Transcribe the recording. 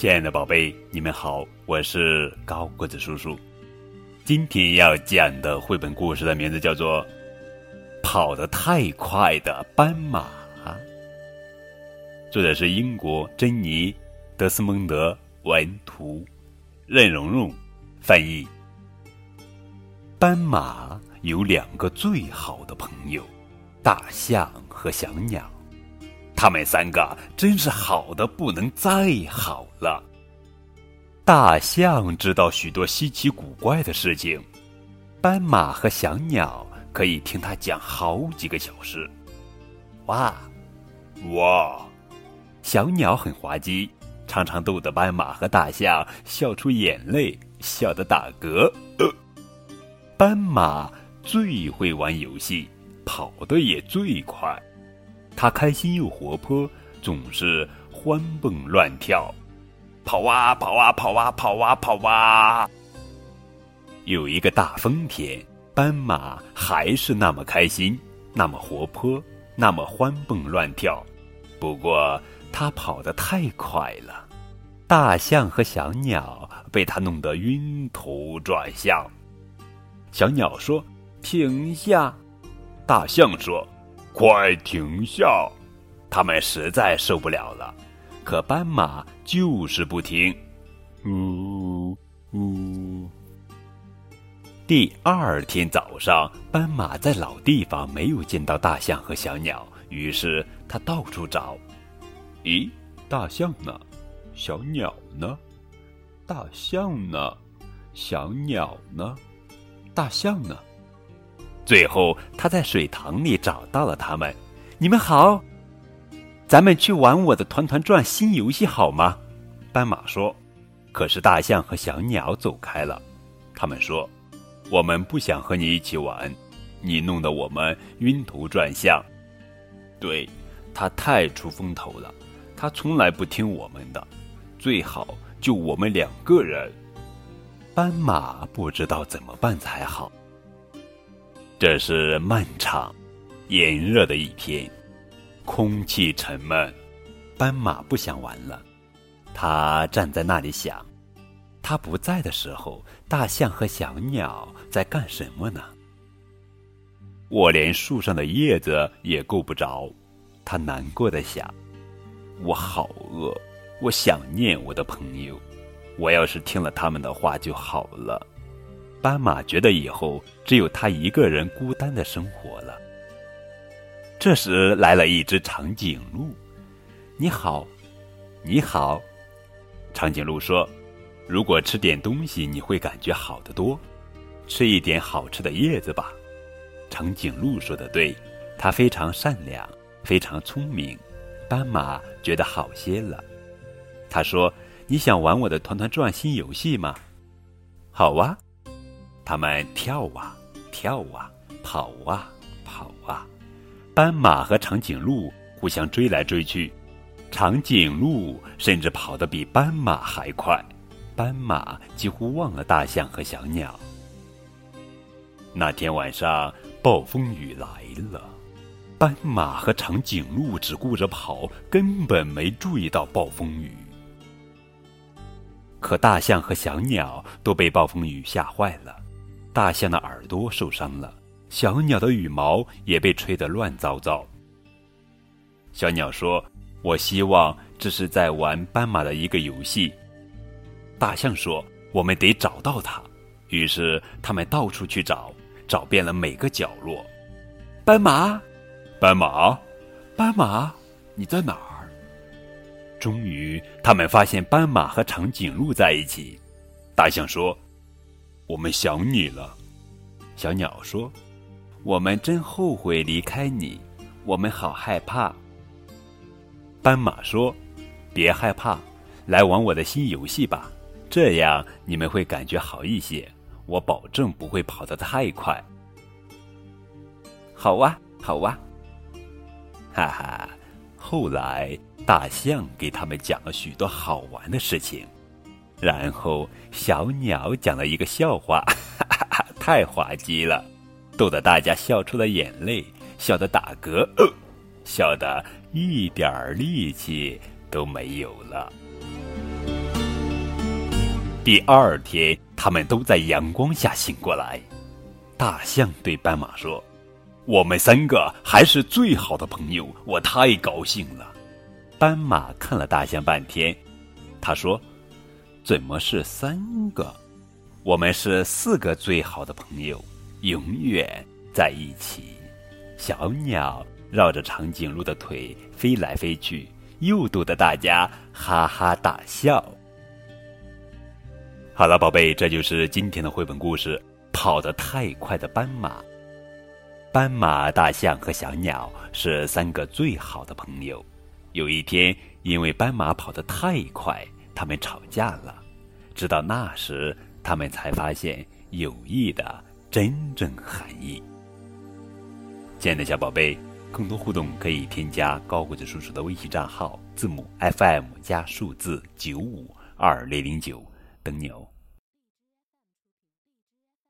亲爱的宝贝，你们好，我是高个子叔叔。今天要讲的绘本故事的名字叫做《跑得太快的斑马》，作者是英国珍妮·德斯蒙德文图，任蓉蓉翻译。斑马有两个最好的朋友，大象和小鸟。他们三个真是好的不能再好了。大象知道许多稀奇古怪的事情，斑马和小鸟可以听他讲好几个小时。哇，哇！小鸟很滑稽，常常逗得斑马和大象笑出眼泪，笑得打嗝。斑马最会玩游戏，跑得也最快。他开心又活泼，总是欢蹦乱跳，跑啊跑啊跑啊跑啊跑啊。有一个大风天，斑马还是那么开心，那么活泼，那么欢蹦乱跳。不过他跑得太快了，大象和小鸟被他弄得晕头转向。小鸟说：“停下！”大象说。快停下！他们实在受不了了，可斑马就是不停。呜呜。第二天早上，斑马在老地方没有见到大象和小鸟，于是他到处找。咦，大象呢？小鸟呢？大象呢？小鸟呢？大象呢？最后，他在水塘里找到了他们。你们好，咱们去玩我的团团转新游戏好吗？斑马说。可是大象和小鸟走开了。他们说：“我们不想和你一起玩，你弄得我们晕头转向。”对，他太出风头了，他从来不听我们的。最好就我们两个人。斑马不知道怎么办才好。这是漫长、炎热的一天，空气沉闷。斑马不想玩了，他站在那里想：他不在的时候，大象和小鸟在干什么呢？我连树上的叶子也够不着。他难过的想：我好饿，我想念我的朋友。我要是听了他们的话就好了。斑马觉得以后只有他一个人孤单的生活了。这时来了一只长颈鹿，“你好，你好。”长颈鹿说：“如果吃点东西，你会感觉好得多。吃一点好吃的叶子吧。”长颈鹿说的对，它非常善良，非常聪明。斑马觉得好些了。他说：“你想玩我的团团转新游戏吗？”“好啊。”他们跳啊跳啊，跑啊跑啊，斑马和长颈鹿互相追来追去，长颈鹿甚至跑得比斑马还快，斑马几乎忘了大象和小鸟。那天晚上，暴风雨来了，斑马和长颈鹿只顾着跑，根本没注意到暴风雨。可大象和小鸟都被暴风雨吓坏了。大象的耳朵受伤了，小鸟的羽毛也被吹得乱糟糟。小鸟说：“我希望这是在玩斑马的一个游戏。”大象说：“我们得找到它。”于是他们到处去找，找遍了每个角落。斑马，斑马，斑马，你在哪儿？终于，他们发现斑马和长颈鹿在一起。大象说。我们想你了，小鸟说：“我们真后悔离开你，我们好害怕。”斑马说：“别害怕，来玩我的新游戏吧，这样你们会感觉好一些。我保证不会跑得太快。”好哇，好哇，哈哈！后来大象给他们讲了许多好玩的事情。然后小鸟讲了一个笑话，哈哈哈，太滑稽了，逗得大家笑出了眼泪，笑得打嗝，笑得一点力气都没有了。第二天，他们都在阳光下醒过来。大象对斑马说：“我们三个还是最好的朋友，我太高兴了。”斑马看了大象半天，他说：“怎么是三个？我们是四个最好的朋友，永远在一起。”小鸟绕着长颈鹿的腿飞来飞去，又逗得大家哈哈大笑。好了，宝贝，这就是今天的绘本故事。跑得太快的斑马，斑马、大象和小鸟是三个最好的朋友。有一天，因为斑马跑得太快，他们吵架了。直到那时，他们才发现友谊的真正含义。亲爱的小宝贝，更多互动可以添加高个子叔叔的微信账号，字母 FM 加数字九五二零零九，等你哦。